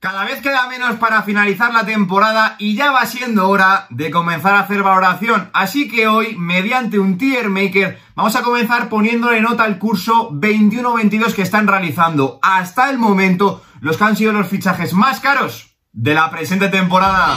Cada vez queda menos para finalizar la temporada y ya va siendo hora de comenzar a hacer valoración. Así que hoy, mediante un tier maker, vamos a comenzar poniéndole nota al curso 21-22 que están realizando hasta el momento los que han sido los fichajes más caros de la presente temporada.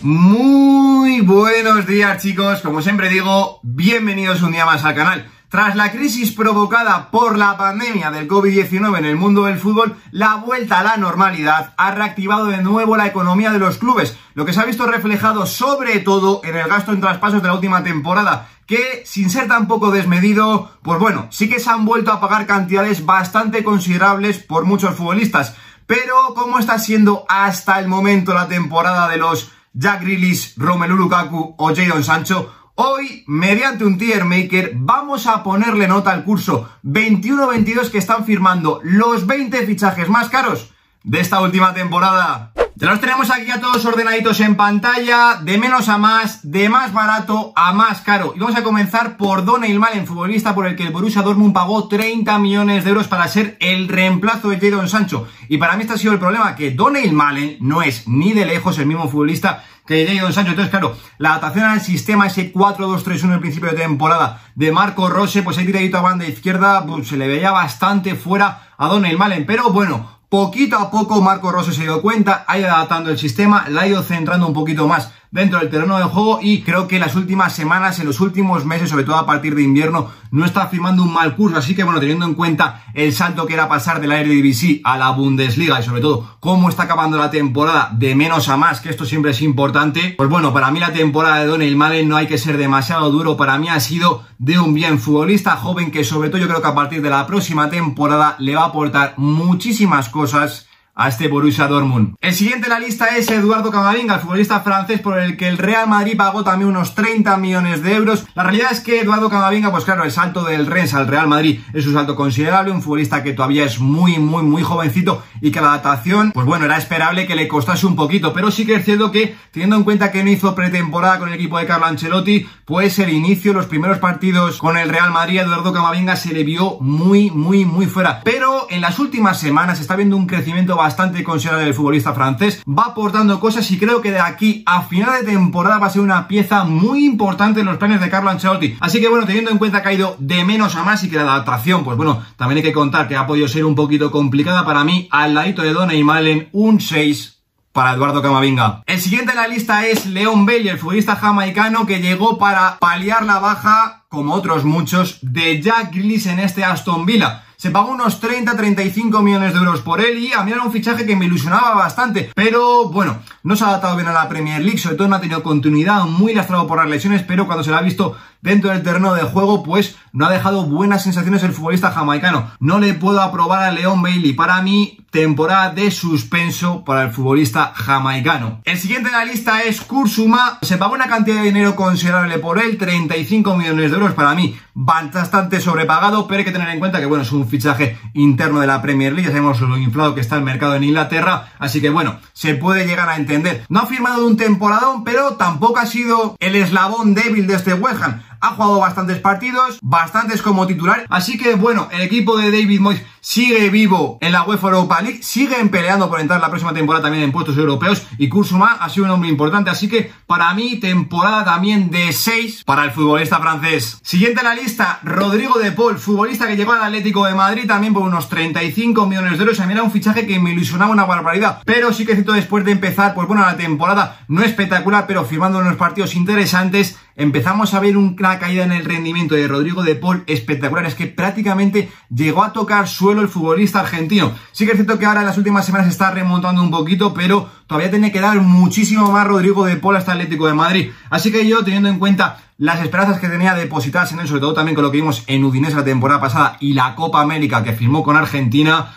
Muy buenos días chicos, como siempre digo, bienvenidos un día más al canal. Tras la crisis provocada por la pandemia del COVID-19 en el mundo del fútbol, la vuelta a la normalidad ha reactivado de nuevo la economía de los clubes, lo que se ha visto reflejado sobre todo en el gasto en traspasos de la última temporada, que sin ser tampoco desmedido, pues bueno, sí que se han vuelto a pagar cantidades bastante considerables por muchos futbolistas. Pero, ¿cómo está siendo hasta el momento la temporada de los Jack Grealish, Romelu Lukaku o Jadon Sancho? Hoy, mediante un tier maker, vamos a ponerle nota al curso 21-22 que están firmando los 20 fichajes más caros de esta última temporada. Ya los tenemos aquí a todos ordenaditos en pantalla, de menos a más, de más barato a más caro. Y vamos a comenzar por Donny Malen, futbolista por el que el Borussia Dortmund pagó 30 millones de euros para ser el reemplazo de Jadon Sancho. Y para mí este ha sido el problema, que Donny Malen no es ni de lejos el mismo futbolista que Jadon Sancho. Entonces, claro, la adaptación al sistema, ese 4-2-3-1 en principio de temporada de Marco Rose, pues ahí tiradito a banda izquierda, pues, se le veía bastante fuera a Donny Malen. Pero bueno, Poquito a poco Marco Rose se dio cuenta, ha ido adaptando el sistema, la ha ido centrando un poquito más dentro del terreno de juego y creo que en las últimas semanas, en los últimos meses, sobre todo a partir de invierno, no está firmando un mal curso. Así que bueno, teniendo en cuenta el salto que era pasar de la Eredivisie a la Bundesliga y sobre todo cómo está acabando la temporada de menos a más, que esto siempre es importante, pues bueno, para mí la temporada de Donny Malen no hay que ser demasiado duro, para mí ha sido de un bien futbolista joven que sobre todo yo creo que a partir de la próxima temporada le va a aportar muchísimas cosas a este Borussia Dortmund. El siguiente en la lista es Eduardo Camavinga, el futbolista francés por el que el Real Madrid pagó también unos 30 millones de euros. La realidad es que Eduardo Camavinga, pues claro, el salto del Rennes al Real Madrid es un salto considerable, un futbolista que todavía es muy, muy, muy jovencito y que la adaptación, pues bueno, era esperable que le costase un poquito, pero sí que es cierto que, teniendo en cuenta que no hizo pretemporada con el equipo de Carlo Ancelotti, pues el inicio, los primeros partidos con el Real Madrid, Eduardo Camavinga se le vio muy, muy, muy fuera. Pero en las últimas semanas está viendo un crecimiento bastante bastante considerable el futbolista francés, va aportando cosas y creo que de aquí a final de temporada va a ser una pieza muy importante en los planes de Carlo Ancelotti. Así que bueno, teniendo en cuenta que ha ido de menos a más y que la adaptación, pues bueno, también hay que contar que ha podido ser un poquito complicada para mí, al ladito de Dona y Malen, un 6 para Eduardo Camavinga. El siguiente en la lista es Leon Bailey, el futbolista jamaicano que llegó para paliar la baja, como otros muchos, de Jack Grealish en este Aston Villa. Se pagó unos 30-35 millones de euros por él y a mí era un fichaje que me ilusionaba bastante. Pero bueno, no se ha adaptado bien a la Premier League, sobre todo no ha tenido continuidad, muy lastrado por las lesiones, pero cuando se la ha visto dentro del terreno de juego, pues no ha dejado buenas sensaciones el futbolista jamaicano. No le puedo aprobar a Leon Bailey. Para mí, temporada de suspenso para el futbolista jamaicano. El siguiente en la lista es Kursuma. Se pagó una cantidad de dinero considerable por él, 35 millones de euros. Para mí, bastante sobrepagado, pero hay que tener en cuenta que, bueno, es un fichaje interno de la Premier League. Sabemos lo inflado que está el mercado en Inglaterra. Así que, bueno, se puede llegar a entender. No ha firmado un temporadón, pero tampoco ha sido el eslabón débil de este West ha jugado bastantes partidos, bastantes como titular, así que bueno, el equipo de David Moyes sigue vivo en la UEFA Europa League, siguen peleando por entrar la próxima temporada también en puestos europeos y Kursuma ha sido un hombre importante, así que para mí temporada también de 6 para el futbolista francés. Siguiente en la lista, Rodrigo de Paul, futbolista que llegó al Atlético de Madrid también por unos 35 millones de euros, a mí era un fichaje que me ilusionaba una barbaridad, pero sí que cierto después de empezar, pues bueno, la temporada no espectacular, pero firmando unos partidos interesantes, empezamos a ver una caída en el rendimiento de Rodrigo de Paul espectacular, es que prácticamente llegó a tocar su el futbolista argentino. Sí que es cierto que ahora en las últimas semanas está remontando un poquito, pero todavía tiene que dar muchísimo más Rodrigo de Paul hasta Atlético de Madrid. Así que yo, teniendo en cuenta las esperanzas que tenía depositadas en él, sobre todo también con lo que vimos en Udinese la temporada pasada y la Copa América que firmó con Argentina,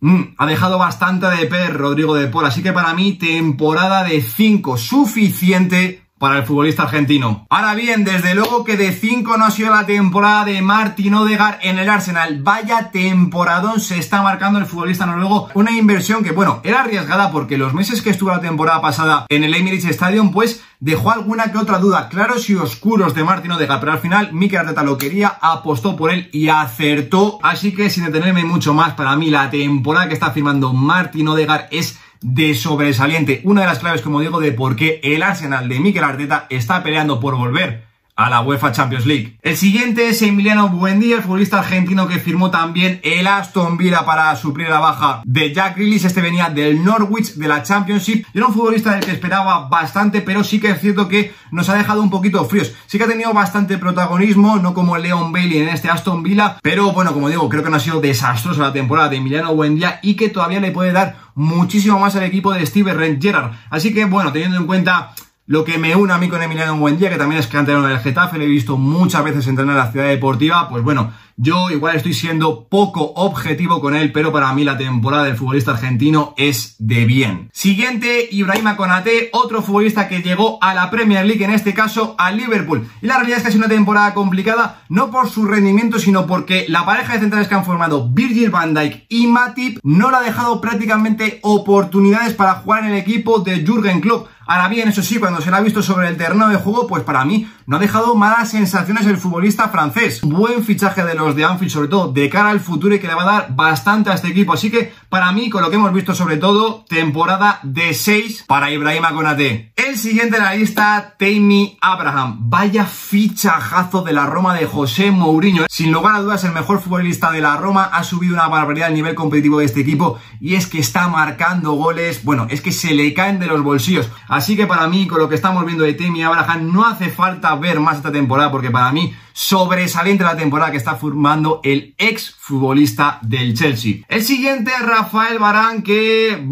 mm, ha dejado bastante de per Rodrigo de Paul. Así que para mí, temporada de 5 suficiente para el futbolista argentino. Ahora bien, desde luego que de 5 no ha sido la temporada de Martin Odegaard en el Arsenal. Vaya temporadón se está marcando el futbolista noruego. Una inversión que, bueno, era arriesgada porque los meses que estuvo la temporada pasada en el Emirates Stadium, pues dejó alguna que otra duda claros y oscuros de Martin Odegaard, pero al final Mikel Arteta lo quería, apostó por él y acertó. Así que sin detenerme mucho más, para mí la temporada que está firmando Martin Odegaard es de sobresaliente. Una de las claves, como digo, de por qué el Arsenal de Mikel Arteta está peleando por volver a la UEFA Champions League. El siguiente es Emiliano Buendía, el futbolista argentino que firmó también el Aston Villa para suplir la baja de Jack Grealish. Este venía del Norwich de la Championship. Era un futbolista del que esperaba bastante, pero sí que es cierto que nos ha dejado un poquito fríos. Sí que ha tenido bastante protagonismo, no como Leon Bailey en este Aston Villa, pero bueno, como digo, creo que no ha sido desastrosa la temporada de Emiliano Buendía y que todavía le puede dar muchísimo más al equipo de Steven Gerrard. Así que bueno, teniendo en cuenta lo que me une a mí con Emiliano Buendía, que también es canterano del Getafe, le he visto muchas veces entrenar en la ciudad deportiva, pues bueno, yo igual estoy siendo poco objetivo con él, pero para mí la temporada del futbolista argentino es de bien. Siguiente, Ibrahima Konate, otro futbolista que llegó a la Premier League, en este caso a Liverpool. Y la realidad es que ha sido una temporada complicada, no por su rendimiento, sino porque la pareja de centrales que han formado Virgil van Dijk y Matip no le ha dejado prácticamente oportunidades para jugar en el equipo de Jürgen Klopp. Ahora bien, eso sí, cuando se le ha visto sobre el terreno de juego, pues para mí no ha dejado malas sensaciones el futbolista francés. Buen fichaje de los de Anfield, sobre todo de cara al futuro y que le va a dar bastante a este equipo. Así que para mí, con lo que hemos visto sobre todo, temporada de 6 para Ibrahima Konate. El siguiente en la lista, Tammy Abraham. Vaya fichajazo de la Roma de José Mourinho. Sin lugar a dudas, el mejor futbolista de la Roma ha subido una barbaridad al nivel competitivo de este equipo y es que está marcando goles. Bueno, es que se le caen de los bolsillos. Así que para mí, con lo que estamos viendo de Tammy Abraham, no hace falta ver más esta temporada porque para mí sobresaliente la temporada que está formando el ex futbolista del Chelsea. El siguiente, Rafael Barán, que...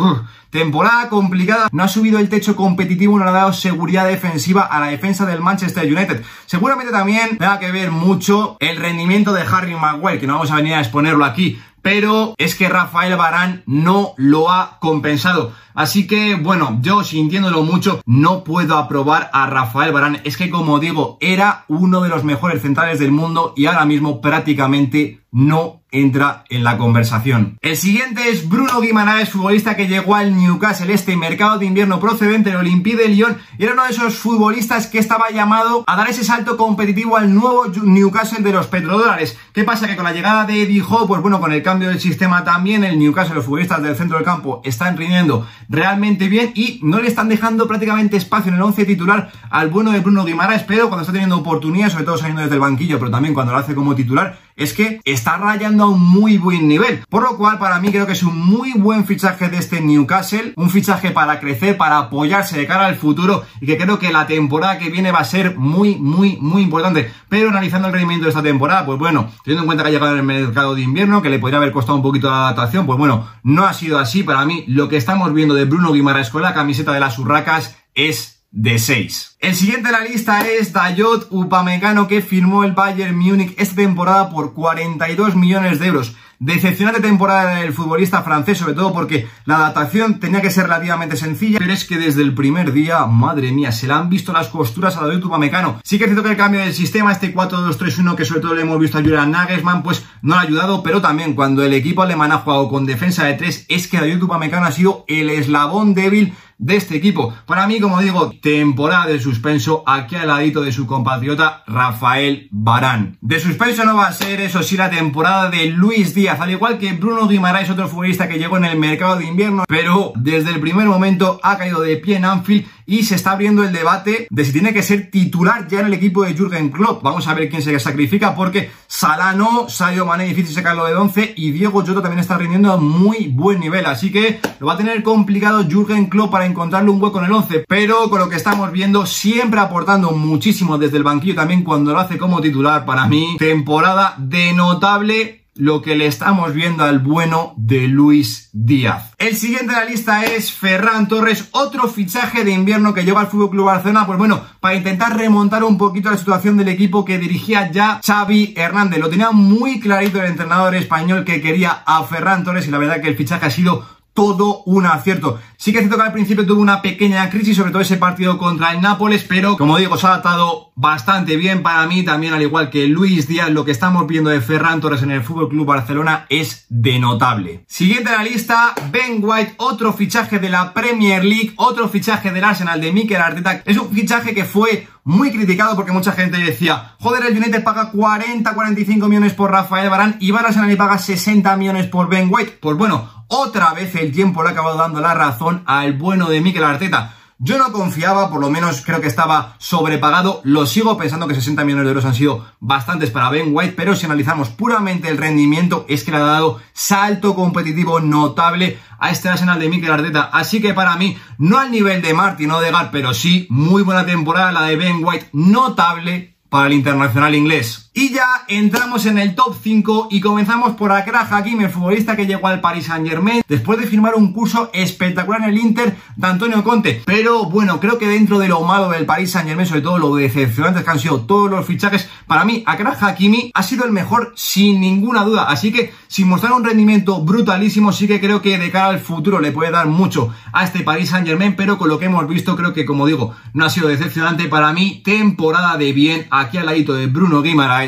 temporada complicada, no ha subido el techo competitivo, no le ha dado seguridad defensiva a la defensa del Manchester United. Seguramente también tenga que ver mucho el rendimiento de Harry Maguire, que no vamos a venir a exponerlo aquí, pero es que Rafael Barán no lo ha compensado. Así que, bueno, yo sintiéndolo mucho, no puedo aprobar a Rafael Barán. Es que, como digo, era uno de los mejores centrales del mundo y ahora mismo prácticamente no entra en la conversación. El siguiente es Bruno Guimaraes, futbolista que llegó al Newcastle este mercado de invierno procedente del Olympique de Lyon y era uno de esos futbolistas que estaba llamado a dar ese salto competitivo al nuevo Newcastle de los petrodólares. ¿Qué pasa? Que con la llegada de Eddie Howe, pues bueno, con el cambio del sistema también el Newcastle, los futbolistas del centro del campo están rindiendo realmente bien y no le están dejando prácticamente espacio en el 11 titular al bueno de Bruno Guimaraes, pero cuando está teniendo oportunidades, sobre todo saliendo desde el banquillo, pero también cuando lo hace como titular, es que está rayando a un muy buen nivel. Por lo cual, para mí creo que es un muy buen fichaje de este Newcastle, un fichaje para crecer, para apoyarse de cara al futuro y que creo que la temporada que viene va a ser muy, muy, muy importante. Pero analizando el rendimiento de esta temporada, pues bueno, teniendo en cuenta que ha llegado en el mercado de invierno, que le podría haber costado un poquito la adaptación, pues bueno, no ha sido así. Para mí, lo que estamos viendo de Bruno Guimaraes con la camiseta de las Urracas es de 6. El siguiente en la lista es Dayot Upamecano que firmó el Bayern Múnich esta temporada por 42 millones de euros. Decepcionante temporada del futbolista francés, sobre todo porque la adaptación tenía que ser relativamente sencilla, pero es que desde el primer día, madre mía, se le han visto las costuras a Dayot Upamecano. Sí que es cierto que el cambio del sistema, este 4-2-3-1 que sobre todo le hemos visto a Julian Nagelsmann, pues no ha ayudado, pero también cuando el equipo alemán ha jugado con defensa de 3, es que Dayot Upamecano ha sido el eslabón débil de este equipo. Para mí, como digo, temporada de suspenso aquí al ladito de su compatriota Rafael Barán. De suspenso no va a ser, eso sí, la temporada de Luis Díaz, al igual que Bruno Guimaraes, otro futbolista que llegó en el mercado de invierno, pero desde el primer momento ha caído de pie en Anfield y se está abriendo el debate de si tiene que ser titular ya en el equipo de Jürgen Klopp. Vamos a ver quién se sacrifica porque Salah no, Sadio Mané difícil sacarlo de 11 y Diego Jota también está rindiendo a muy buen nivel, así que lo va a tener complicado Jürgen Klopp para encontrarle un hueco en el 11, pero con lo que estamos viendo siempre aportando muchísimo desde el banquillo también cuando lo hace como titular para mí, temporada de notable lo que le estamos viendo al bueno de Luis Díaz. El siguiente de la lista es Ferran Torres, otro fichaje de invierno que lleva al Fútbol Club Barcelona, pues bueno, para intentar remontar un poquito la situación del equipo que dirigía ya Xavi Hernández. Lo tenía muy clarito el entrenador español que quería a Ferran Torres y la verdad que el fichaje ha sido todo un acierto. Sí que es cierto que al principio tuvo una pequeña crisis, sobre todo ese partido contra el Nápoles, pero como digo, se ha adaptado bastante bien para mí, también al igual que Luis Díaz, lo que estamos viendo de Ferran Torres en el Fútbol Club Barcelona es de notable. Siguiente en la lista, Ben White, otro fichaje de la Premier League, otro fichaje del Arsenal de Mikel Arteta. Es un fichaje que fue muy criticado porque mucha gente decía, joder, el United paga 40, 45 millones por Rafael Barán y Arsenal y paga 60 millones por Ben White. Pues bueno, otra vez el tiempo le ha acabado dando la razón al bueno de Mikel Arteta. Yo no confiaba, por lo menos creo que estaba sobrepagado. Lo sigo pensando que 60 millones de euros han sido bastantes para Ben White, pero si analizamos puramente el rendimiento, es que le ha dado salto competitivo notable a este Arsenal de Mikel Arteta. Así que para mí, no al nivel de Martin o de Gar, pero sí muy buena temporada la de Ben White, notable para el internacional inglés. Y ya entramos en el top 5 y comenzamos por Akrah Hakimi, el futbolista que llegó al Paris Saint Germain después de firmar un curso espectacular en el Inter de Antonio Conte. Pero bueno, creo que dentro de lo malo del Paris Saint Germain, sobre todo lo decepcionantes que han sido todos los fichajes, para mí Akrah Hakimi ha sido el mejor sin ninguna duda. Así que sin mostrar un rendimiento brutalísimo, sí que creo que de cara al futuro le puede dar mucho a este Paris Saint Germain, pero con lo que hemos visto creo que como digo, no ha sido decepcionante para mí. Temporada de bien aquí al ladito de Bruno Guimaraes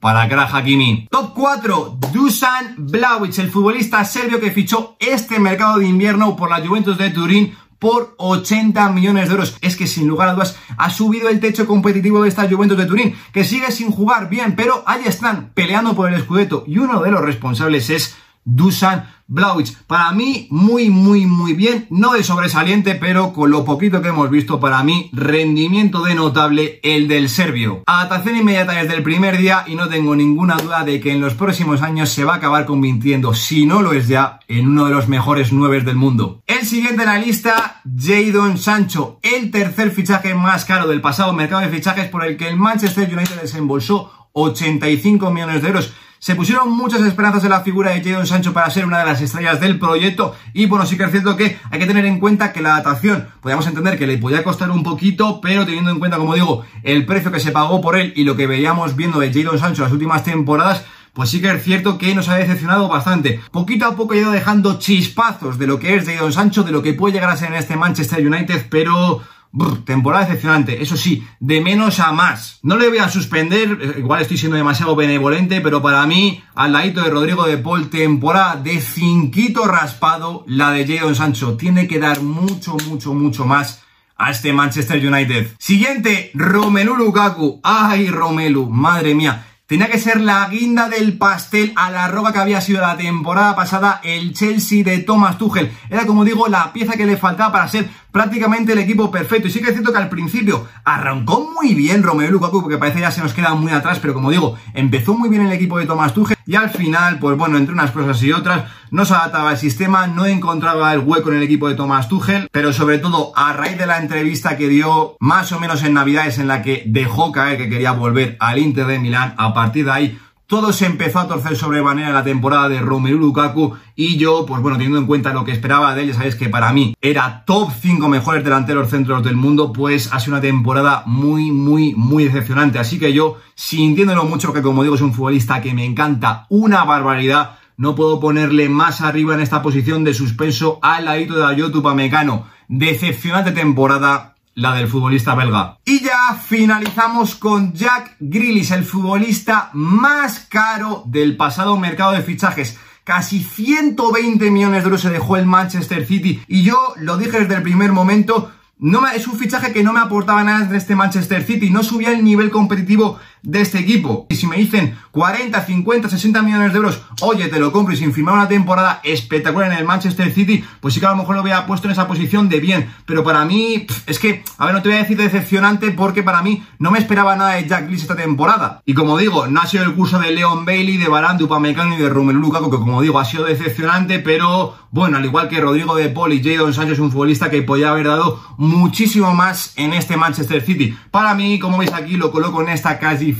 para Kraj Hakimi. Top 4, Dusan Blaovic, el futbolista serbio que fichó este mercado de invierno por la Juventus de Turín por 80 millones de euros. Es que sin lugar a dudas ha subido el techo competitivo de esta Juventus de Turín, que sigue sin jugar bien, pero ahí están peleando por el Scudetto y uno de los responsables es Dusan Blaovic. Para mí, muy, muy, muy bien. No de sobresaliente, pero con lo poquito que hemos visto, para mí, rendimiento de notable el del serbio. Adaptación inmediata desde el primer día y no tengo ninguna duda de que en los próximos años se va a acabar convirtiendo, si no lo es ya, en uno de los mejores nueve del mundo. El siguiente en la lista, Jadon Sancho, el tercer fichaje más caro del pasado mercado de fichajes por el que el Manchester United desembolsó 85 millones de euros. Se pusieron muchas esperanzas en la figura de Jadon Sancho para ser una de las estrellas del proyecto y bueno, sí que es cierto que hay que tener en cuenta que la adaptación, podríamos entender que le podía costar un poquito, pero teniendo en cuenta, como digo, el precio que se pagó por él y lo que veíamos viendo de Jadon Sancho las últimas temporadas, pues sí que es cierto que nos ha decepcionado bastante. Poquito a poco ha ido dejando chispazos de lo que es Jadon Sancho, de lo que puede llegar a ser en este Manchester United, pero temporada decepcionante, eso sí, de menos a más. No le voy a suspender, eh, igual estoy siendo demasiado benevolente, pero para mí, al ladito de Rodrigo de Paul, temporada de cinquito raspado, la de Jadon Sancho. Tiene que dar mucho, mucho, mucho más a este Manchester United. Siguiente, Romelu Lukaku. Ay, Romelu, madre mía. Tenía que ser la guinda del pastel a la roca que había sido la temporada pasada el Chelsea de Thomas Tuchel. Era como digo la pieza que le faltaba para ser prácticamente el equipo perfecto. Y sí que es cierto que al principio arrancó muy bien Romelu Lukaku, porque parece ya se nos queda muy atrás, pero como digo, empezó muy bien el equipo de Thomas Tuchel y al final, pues bueno, entre unas cosas y otras, no se adaptaba al sistema, no encontraba el hueco en el equipo de Thomas Tuchel, pero sobre todo a raíz de la entrevista que dio más o menos en Navidades en la que dejó caer que quería volver al Inter de Milán, a partir de ahí todo se empezó a torcer sobremanera la temporada de Romelu Lukaku y yo, pues bueno, teniendo en cuenta lo que esperaba de él, ya sabéis que para mí era top 5 mejores delanteros centros del mundo, pues ha sido una temporada muy, muy, muy decepcionante. Así que yo, sintiéndolo mucho, que como digo es un futbolista que me encanta una barbaridad, no puedo ponerle más arriba en esta posición de suspenso al ladito de Ayotu Pamecano. Decepcionante temporada, la del futbolista belga. Y ya finalizamos con Jack Grealish, el futbolista más caro del pasado mercado de fichajes. Casi 120 millones de euros se dejó el Manchester City y yo lo dije desde el primer momento, no me, es un fichaje que no me aportaba nada de este Manchester City, no subía el nivel competitivo de este equipo. Y si me dicen 40, 50, 60 millones de euros, oye, te lo compro y sin firmar una temporada espectacular en el Manchester City, pues sí que a lo mejor lo hubiera puesto en esa posición de bien. Pero para mí, es que, a ver, no te voy a decir decepcionante porque para mí no me esperaba nada de Jack Lees esta temporada. Y como digo, no ha sido el curso de Leon Bailey, de Barán, de y de Romelu Lukaku, que como digo, ha sido decepcionante, pero bueno, al igual que Rodrigo de Paul y Jadon Sancho es un futbolista que podía haber dado muchísimo más en este Manchester City. Para mí, como veis aquí, lo coloco en esta casi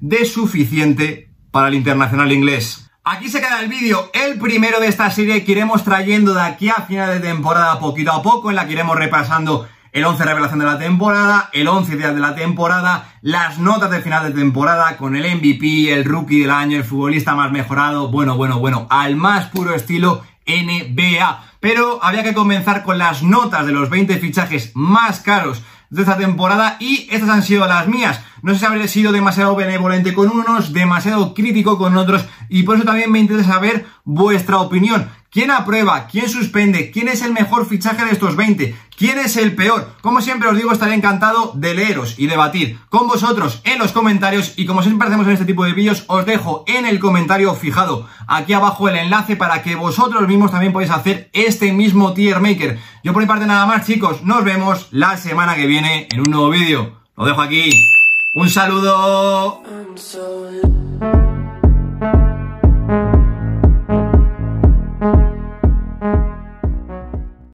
de suficiente para el internacional inglés. Aquí se queda el vídeo, el primero de esta serie que iremos trayendo de aquí a final de temporada poquito a poco, en la que iremos repasando el 11 revelación de la temporada, el 11 días de la temporada, las notas de final de temporada con el MVP, el rookie del año, el futbolista más mejorado, bueno, bueno, bueno, al más puro estilo NBA. Pero había que comenzar con las notas de los 20 fichajes más caros de esta temporada y estas han sido las mías. No sé si habré sido demasiado benevolente con unos, demasiado crítico con otros y por eso también me interesa saber vuestra opinión. ¿Quién aprueba? ¿Quién suspende? ¿Quién es el mejor fichaje de estos 20? ¿Quién es el peor? Como siempre os digo, estaré encantado de leeros y debatir con vosotros en los comentarios y como siempre hacemos en este tipo de vídeos, os dejo en el comentario fijado aquí abajo el enlace para que vosotros mismos también podáis hacer este mismo tier maker. Yo por mi parte nada más chicos, nos vemos la semana que viene en un nuevo vídeo. Lo dejo aquí. Un saludo.